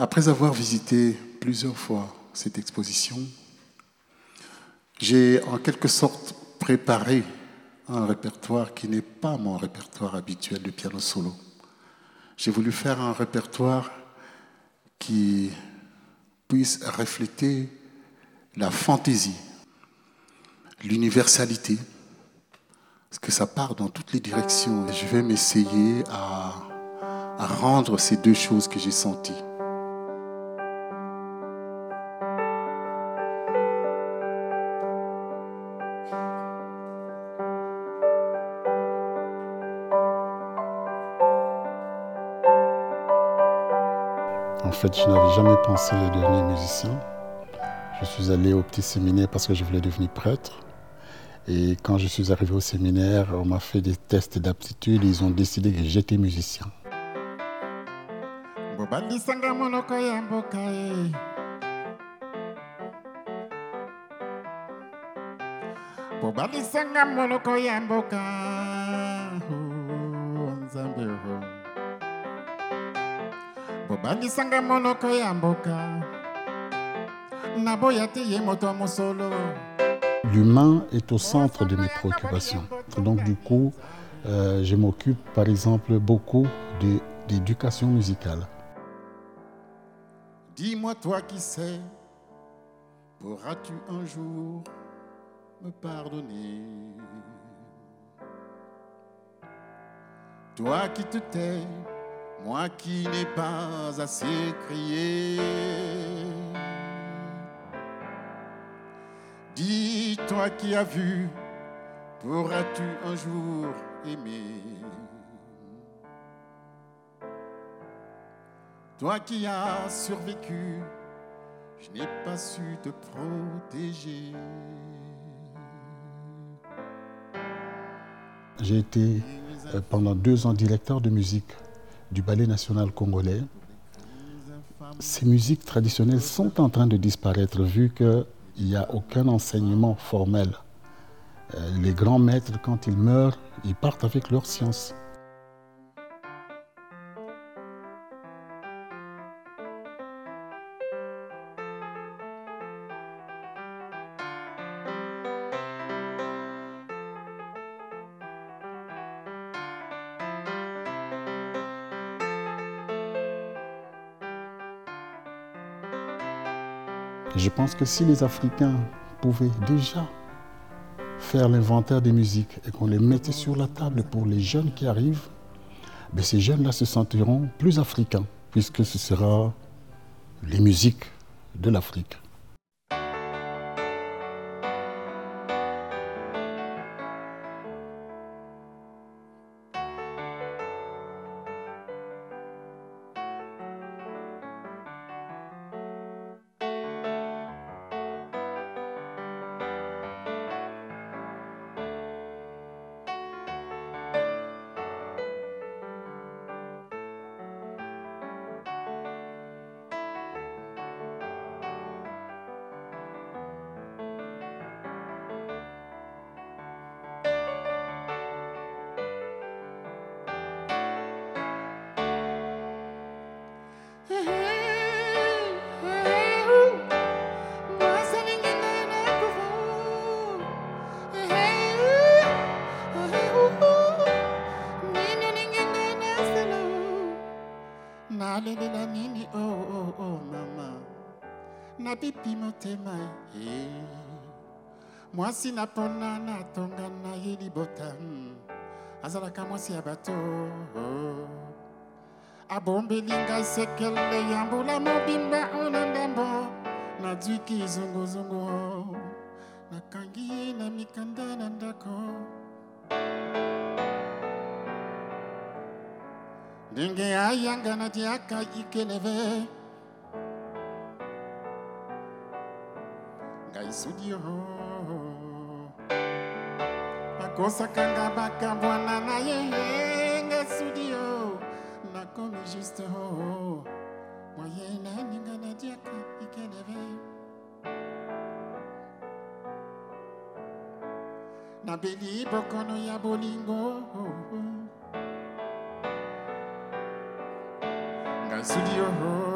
Après avoir visité plusieurs fois cette exposition, j'ai en quelque sorte préparé un répertoire qui n'est pas mon répertoire habituel de piano solo. J'ai voulu faire un répertoire qui puisse refléter la fantaisie, l'universalité, parce que ça part dans toutes les directions. Je vais m'essayer à, à rendre ces deux choses que j'ai senties. En fait, je n'avais jamais pensé devenir musicien. Je suis allé au petit séminaire parce que je voulais devenir prêtre. Et quand je suis arrivé au séminaire, on m'a fait des tests d'aptitude ils ont décidé que j'étais musicien. O bobandisanga monoko ya mboka naboya te ye moto ya mosolo L'humain est au centre de mes préoccupations. Donc du coup, euh, je m'occupe par exemple beaucoup de- d'éducation musicale. Dis-moi toi qui sais, pourras-tu un jour me pardonner? Toi qui te tais, moi qui n'ai pas assez crié. Dis-toi qui as vu, pourras-tu un jour aimer? Toi qui as survécu, je n'ai pas su te protéger. J'ai été euh, pendant deux ans directeur de musique du Ballet national congolais. Ces musiques traditionnelles sont en train de disparaître vu qu'il n'y a aucun enseignement formel. Euh, Les grands maîtres, quand ils meurent, ils partent avec leur science. Je pense que si les Africains pouvaient déjà faire l'inventaire des musiques et qu'on les mettait sur la table pour les jeunes qui arrivent, ben ces jeunes-là se sentiront plus africains, puisque ce sera les musiques de l'Afrique. Nalelela nini? Oh, oh, oh, mama. Napipi motema e mwasi napona natonga na ye libota hmm. azalaka mwasi ya bato oh. abombeli ngai sekele ya mbula mobimba ona ndambo nazwiki zunguzungu Dinge ayangana tiaka ikeleve. Gai sudio. Akosa kanga baka bwana na yehe. Gai sudio. Nakomi juste ho. Mwaye na nyangana tiaka ikeleve. Na beli bokono ya bolingo. Oh, oh. to your heart.